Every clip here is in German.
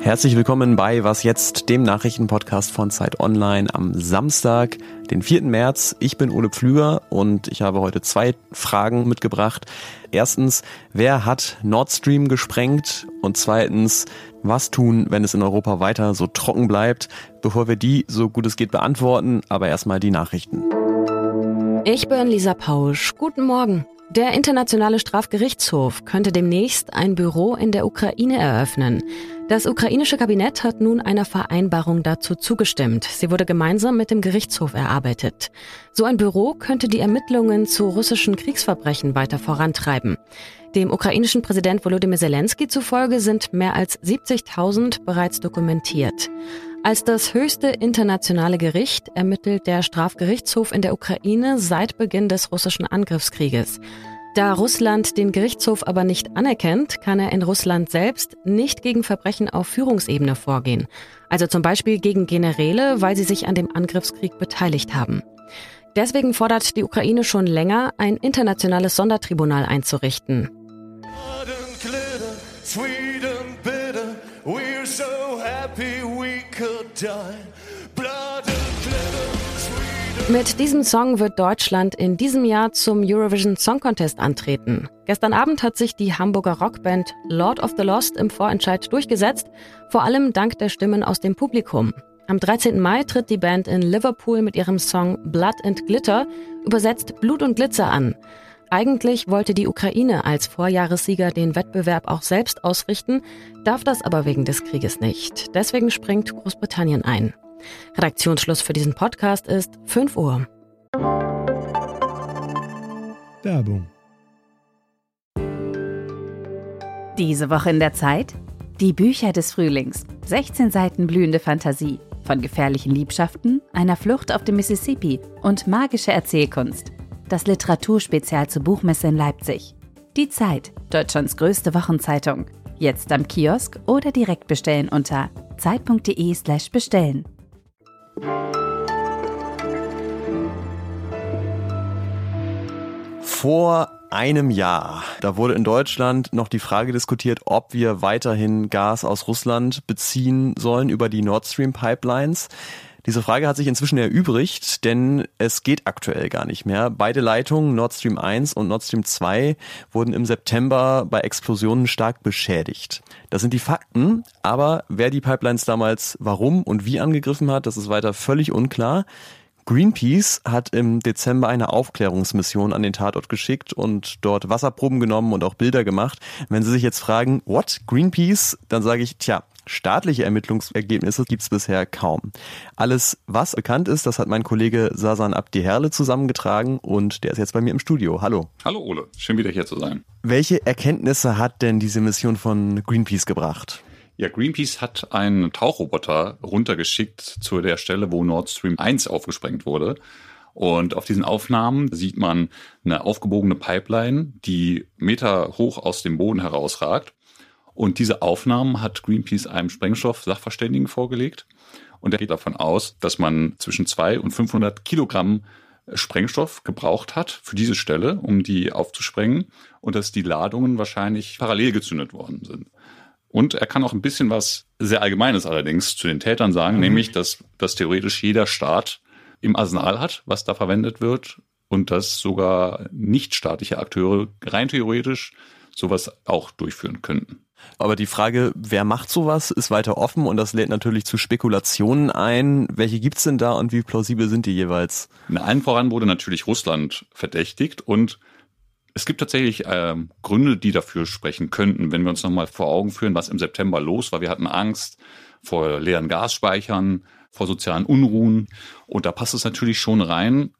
Herzlich willkommen bei Was jetzt, dem Nachrichtenpodcast von Zeit Online am Samstag, den 4. März. Ich bin Ole Pflüger und ich habe heute zwei Fragen mitgebracht. Erstens, wer hat Nord Stream gesprengt? Und zweitens, was tun, wenn es in Europa weiter so trocken bleibt? Bevor wir die so gut es geht beantworten, aber erstmal die Nachrichten. Ich bin Lisa Pausch. Guten Morgen. Der Internationale Strafgerichtshof könnte demnächst ein Büro in der Ukraine eröffnen. Das ukrainische Kabinett hat nun einer Vereinbarung dazu zugestimmt. Sie wurde gemeinsam mit dem Gerichtshof erarbeitet. So ein Büro könnte die Ermittlungen zu russischen Kriegsverbrechen weiter vorantreiben. Dem ukrainischen Präsident Volodymyr Zelensky zufolge sind mehr als 70.000 bereits dokumentiert. Als das höchste internationale Gericht ermittelt der Strafgerichtshof in der Ukraine seit Beginn des russischen Angriffskrieges. Da Russland den Gerichtshof aber nicht anerkennt, kann er in Russland selbst nicht gegen Verbrechen auf Führungsebene vorgehen. Also zum Beispiel gegen Generäle, weil sie sich an dem Angriffskrieg beteiligt haben. Deswegen fordert die Ukraine schon länger, ein internationales Sondertribunal einzurichten. Mit diesem Song wird Deutschland in diesem Jahr zum Eurovision Song Contest antreten. Gestern Abend hat sich die Hamburger Rockband Lord of the Lost im Vorentscheid durchgesetzt, vor allem dank der Stimmen aus dem Publikum. Am 13. Mai tritt die Band in Liverpool mit ihrem Song Blood and Glitter, übersetzt Blut und Glitzer an. Eigentlich wollte die Ukraine als Vorjahressieger den Wettbewerb auch selbst ausrichten, darf das aber wegen des Krieges nicht. Deswegen springt Großbritannien ein. Redaktionsschluss für diesen Podcast ist 5 Uhr. Werbung. Diese Woche in der Zeit? Die Bücher des Frühlings. 16 Seiten blühende Fantasie. Von gefährlichen Liebschaften, einer Flucht auf dem Mississippi und magische Erzählkunst. Das Literaturspezial zur Buchmesse in Leipzig. Die Zeit, Deutschlands größte Wochenzeitung. Jetzt am Kiosk oder direkt bestellen unter zeit.de/slash bestellen. Vor einem Jahr, da wurde in Deutschland noch die Frage diskutiert, ob wir weiterhin Gas aus Russland beziehen sollen über die Nord Stream Pipelines. Diese Frage hat sich inzwischen erübrigt, denn es geht aktuell gar nicht mehr. Beide Leitungen, Nord Stream 1 und Nord Stream 2, wurden im September bei Explosionen stark beschädigt. Das sind die Fakten, aber wer die Pipelines damals warum und wie angegriffen hat, das ist weiter völlig unklar. Greenpeace hat im Dezember eine Aufklärungsmission an den Tatort geschickt und dort Wasserproben genommen und auch Bilder gemacht. Wenn Sie sich jetzt fragen, what? Greenpeace? Dann sage ich, tja, Staatliche Ermittlungsergebnisse gibt es bisher kaum. Alles, was bekannt ist, das hat mein Kollege Sasan Abdi-Herle zusammengetragen und der ist jetzt bei mir im Studio. Hallo. Hallo Ole, schön wieder hier zu sein. Welche Erkenntnisse hat denn diese Mission von Greenpeace gebracht? Ja, Greenpeace hat einen Tauchroboter runtergeschickt zu der Stelle, wo Nord Stream 1 aufgesprengt wurde. Und auf diesen Aufnahmen sieht man eine aufgebogene Pipeline, die Meter hoch aus dem Boden herausragt. Und diese Aufnahmen hat Greenpeace einem Sprengstoff-Sachverständigen vorgelegt. Und der geht davon aus, dass man zwischen zwei und 500 Kilogramm Sprengstoff gebraucht hat für diese Stelle, um die aufzusprengen und dass die Ladungen wahrscheinlich parallel gezündet worden sind. Und er kann auch ein bisschen was sehr Allgemeines allerdings zu den Tätern sagen, mhm. nämlich, dass, dass theoretisch jeder Staat im Arsenal hat, was da verwendet wird und dass sogar nichtstaatliche Akteure rein theoretisch sowas auch durchführen könnten. Aber die Frage, wer macht sowas, ist weiter offen und das lädt natürlich zu Spekulationen ein. Welche gibt's denn da und wie plausibel sind die jeweils? In allen voran wurde natürlich Russland verdächtigt und es gibt tatsächlich ähm, Gründe, die dafür sprechen könnten, wenn wir uns nochmal vor Augen führen, was im September los war. Wir hatten Angst vor leeren Gasspeichern, vor sozialen Unruhen und da passt es natürlich schon rein.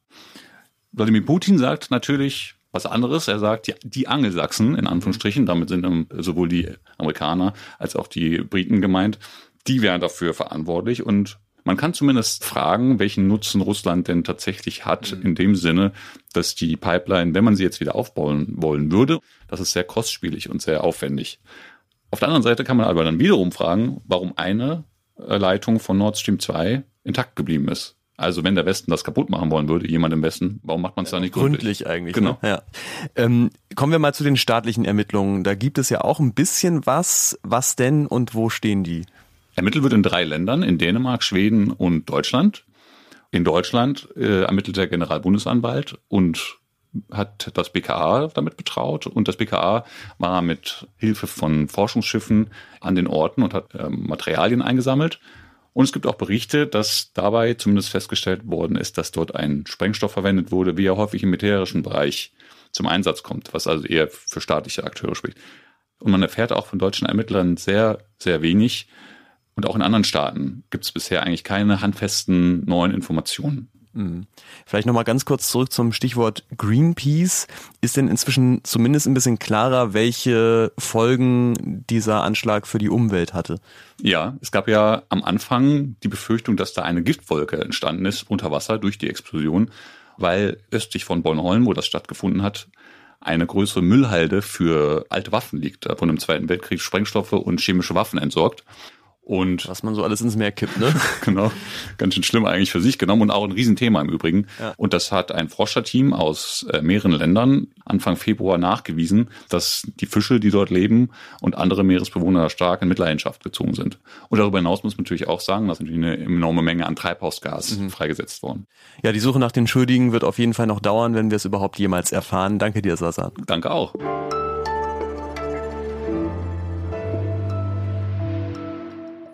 Wladimir Putin sagt natürlich, was anderes. Er sagt, die, die Angelsachsen, in Anführungsstrichen, damit sind sowohl die Amerikaner als auch die Briten gemeint, die wären dafür verantwortlich und man kann zumindest fragen, welchen Nutzen Russland denn tatsächlich hat, mhm. in dem Sinne, dass die Pipeline, wenn man sie jetzt wieder aufbauen wollen würde, das ist sehr kostspielig und sehr aufwendig. Auf der anderen Seite kann man aber dann wiederum fragen, warum eine äh, Leitung von Nord Stream 2 intakt geblieben ist. Also wenn der Westen das kaputt machen wollen würde, jemand im Westen, warum macht man es da nicht gründlich? Gründlich eigentlich. Genau. Ne? Ja. Ähm, kommen wir mal zu den staatlichen Ermittlungen. Da gibt es ja auch ein bisschen was. Was denn und wo stehen die? Ermittelt wird in drei Ländern, in Dänemark, Schweden und Deutschland. In Deutschland äh, ermittelt der Generalbundesanwalt und hat das BKA damit betraut und das BKA war mit Hilfe von Forschungsschiffen an den Orten und hat äh, Materialien eingesammelt. Und es gibt auch Berichte, dass dabei zumindest festgestellt worden ist, dass dort ein Sprengstoff verwendet wurde, wie er häufig im militärischen Bereich zum Einsatz kommt, was also eher für staatliche Akteure spricht. Und man erfährt auch von deutschen Ermittlern sehr, sehr wenig. Und auch in anderen Staaten gibt es bisher eigentlich keine handfesten neuen Informationen. Mhm. Vielleicht nochmal ganz kurz zurück zum Stichwort Greenpeace. Ist denn inzwischen zumindest ein bisschen klarer, welche Folgen dieser Anschlag für die Umwelt hatte? Ja, es gab ja am Anfang die Befürchtung, dass da eine Giftwolke entstanden ist unter Wasser durch die Explosion, weil östlich von Bornholm, wo das stattgefunden hat, eine größere Müllhalde für alte Waffen liegt. Wurden im Zweiten Weltkrieg Sprengstoffe und chemische Waffen entsorgt. Und was man so alles ins Meer kippt, ne? genau, ganz schön schlimm eigentlich für sich genommen und auch ein Riesenthema im Übrigen. Ja. Und das hat ein Forscherteam aus äh, mehreren Ländern Anfang Februar nachgewiesen, dass die Fische, die dort leben und andere Meeresbewohner stark in Mitleidenschaft gezogen sind. Und darüber hinaus muss man natürlich auch sagen, dass natürlich eine enorme Menge an Treibhausgas mhm. freigesetzt worden. Ja, die Suche nach den Schuldigen wird auf jeden Fall noch dauern, wenn wir es überhaupt jemals erfahren. Danke dir, Sasa. Danke auch.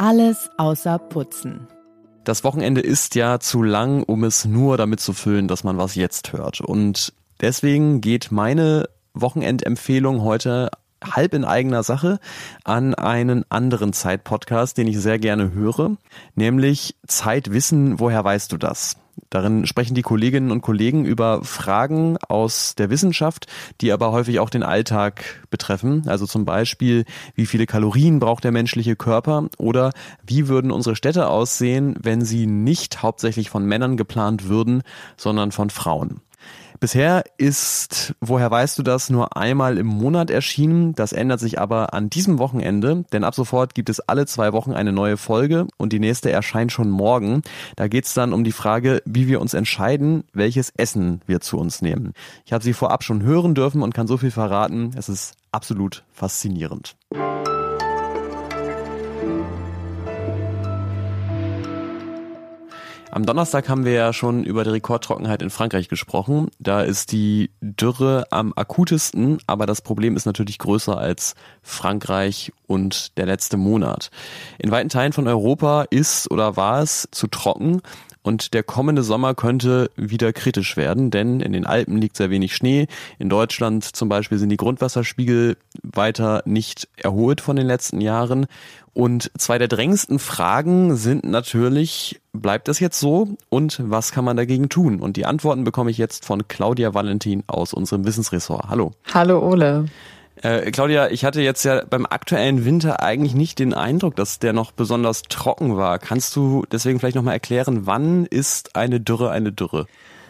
Alles außer Putzen. Das Wochenende ist ja zu lang, um es nur damit zu füllen, dass man was jetzt hört. Und deswegen geht meine Wochenendempfehlung heute halb in eigener Sache an einen anderen Zeitpodcast, den ich sehr gerne höre, nämlich Zeitwissen, woher weißt du das? Darin sprechen die Kolleginnen und Kollegen über Fragen aus der Wissenschaft, die aber häufig auch den Alltag betreffen. Also zum Beispiel, wie viele Kalorien braucht der menschliche Körper oder wie würden unsere Städte aussehen, wenn sie nicht hauptsächlich von Männern geplant würden, sondern von Frauen. Bisher ist, woher weißt du das, nur einmal im Monat erschienen. Das ändert sich aber an diesem Wochenende, denn ab sofort gibt es alle zwei Wochen eine neue Folge und die nächste erscheint schon morgen. Da geht es dann um die Frage, wie wir uns entscheiden, welches Essen wir zu uns nehmen. Ich habe sie vorab schon hören dürfen und kann so viel verraten. Es ist absolut faszinierend. Am Donnerstag haben wir ja schon über die Rekordtrockenheit in Frankreich gesprochen. Da ist die Dürre am akutesten, aber das Problem ist natürlich größer als Frankreich und der letzte Monat. In weiten Teilen von Europa ist oder war es zu trocken und der kommende Sommer könnte wieder kritisch werden, denn in den Alpen liegt sehr wenig Schnee. In Deutschland zum Beispiel sind die Grundwasserspiegel weiter nicht erholt von den letzten Jahren. Und zwei der drängendsten Fragen sind natürlich, bleibt das jetzt so und was kann man dagegen tun? Und die Antworten bekomme ich jetzt von Claudia Valentin aus unserem Wissensressort. Hallo. Hallo Ole. Äh, Claudia, ich hatte jetzt ja beim aktuellen Winter eigentlich nicht den Eindruck, dass der noch besonders trocken war. Kannst du deswegen vielleicht nochmal erklären, wann ist eine Dürre eine Dürre?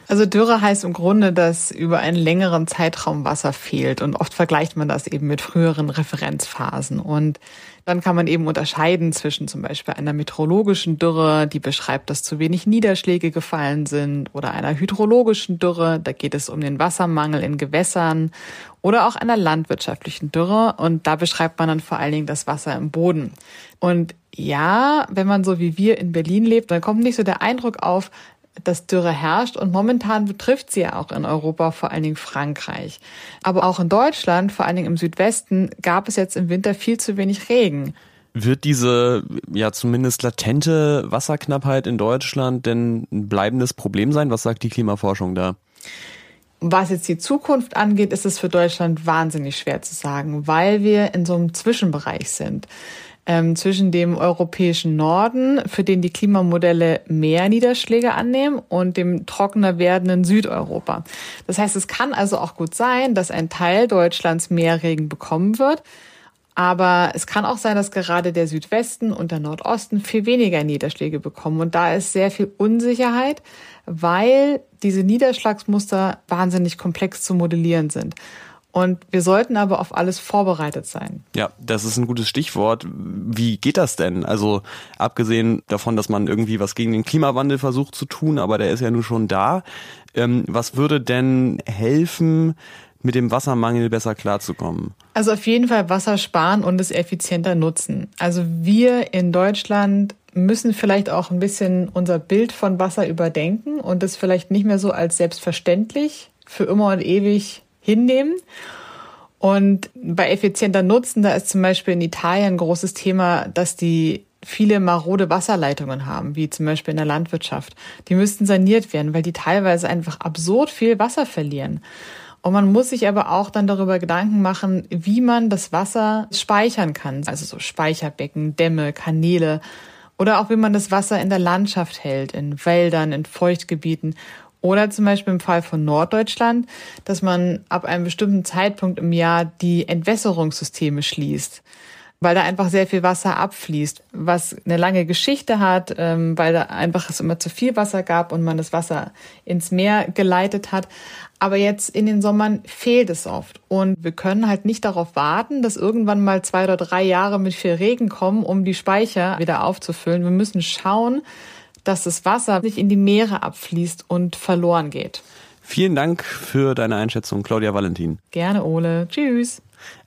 Also Dürre heißt im Grunde, dass über einen längeren Zeitraum Wasser fehlt und oft vergleicht man das eben mit früheren Referenzphasen und dann kann man eben unterscheiden zwischen zum Beispiel einer meteorologischen Dürre, die beschreibt, dass zu wenig Niederschläge gefallen sind, oder einer hydrologischen Dürre, da geht es um den Wassermangel in Gewässern, oder auch einer landwirtschaftlichen Dürre und da beschreibt man dann vor allen Dingen das Wasser im Boden. Und ja, wenn man so wie wir in Berlin lebt, dann kommt nicht so der Eindruck auf, dass Dürre herrscht und momentan betrifft sie ja auch in Europa, vor allen Dingen Frankreich. Aber auch in Deutschland, vor allen Dingen im Südwesten, gab es jetzt im Winter viel zu wenig Regen. Wird diese ja zumindest latente Wasserknappheit in Deutschland denn ein bleibendes Problem sein? Was sagt die Klimaforschung da? Was jetzt die Zukunft angeht, ist es für Deutschland wahnsinnig schwer zu sagen, weil wir in so einem Zwischenbereich sind ähm, zwischen dem europäischen Norden, für den die Klimamodelle mehr Niederschläge annehmen, und dem trockener werdenden Südeuropa. Das heißt, es kann also auch gut sein, dass ein Teil Deutschlands mehr Regen bekommen wird. Aber es kann auch sein, dass gerade der Südwesten und der Nordosten viel weniger Niederschläge bekommen. Und da ist sehr viel Unsicherheit, weil diese Niederschlagsmuster wahnsinnig komplex zu modellieren sind. Und wir sollten aber auf alles vorbereitet sein. Ja, das ist ein gutes Stichwort. Wie geht das denn? Also abgesehen davon, dass man irgendwie was gegen den Klimawandel versucht zu tun, aber der ist ja nun schon da. Ähm, was würde denn helfen, mit dem Wassermangel besser klarzukommen? Also auf jeden Fall Wasser sparen und es effizienter nutzen. Also wir in Deutschland müssen vielleicht auch ein bisschen unser Bild von Wasser überdenken und es vielleicht nicht mehr so als selbstverständlich für immer und ewig hinnehmen. Und bei effizienter Nutzen, da ist zum Beispiel in Italien ein großes Thema, dass die viele marode Wasserleitungen haben, wie zum Beispiel in der Landwirtschaft. Die müssten saniert werden, weil die teilweise einfach absurd viel Wasser verlieren. Und man muss sich aber auch dann darüber Gedanken machen, wie man das Wasser speichern kann. Also so Speicherbecken, Dämme, Kanäle oder auch wie man das Wasser in der Landschaft hält, in Wäldern, in Feuchtgebieten. Oder zum Beispiel im Fall von Norddeutschland, dass man ab einem bestimmten Zeitpunkt im Jahr die Entwässerungssysteme schließt weil da einfach sehr viel Wasser abfließt, was eine lange Geschichte hat, ähm, weil da einfach es immer zu viel Wasser gab und man das Wasser ins Meer geleitet hat. Aber jetzt in den Sommern fehlt es oft. Und wir können halt nicht darauf warten, dass irgendwann mal zwei oder drei Jahre mit viel Regen kommen, um die Speicher wieder aufzufüllen. Wir müssen schauen, dass das Wasser nicht in die Meere abfließt und verloren geht. Vielen Dank für deine Einschätzung, Claudia Valentin. Gerne, Ole. Tschüss.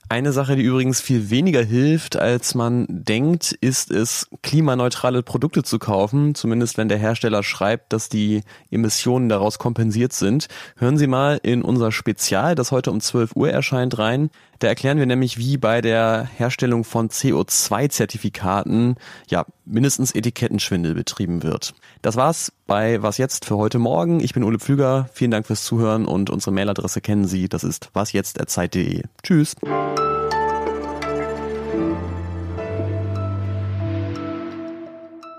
Eine Sache, die übrigens viel weniger hilft, als man denkt, ist es, klimaneutrale Produkte zu kaufen, zumindest wenn der Hersteller schreibt, dass die Emissionen daraus kompensiert sind. Hören Sie mal in unser Spezial, das heute um 12 Uhr erscheint, rein. Da erklären wir nämlich, wie bei der Herstellung von CO2-Zertifikaten ja mindestens Etikettenschwindel betrieben wird. Das war's bei Was jetzt für heute Morgen. Ich bin Ole Pflüger. Vielen Dank fürs Zuhören und unsere Mailadresse kennen Sie. Das ist wasjetzt@zeit.de. Tschüss.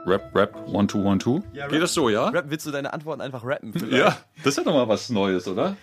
Rap, Rap, One, Two, One, Two. Ja, Geht das so, ja? Rap, willst du deine Antworten einfach rappen? Ja, das ist ja doch mal was Neues, oder?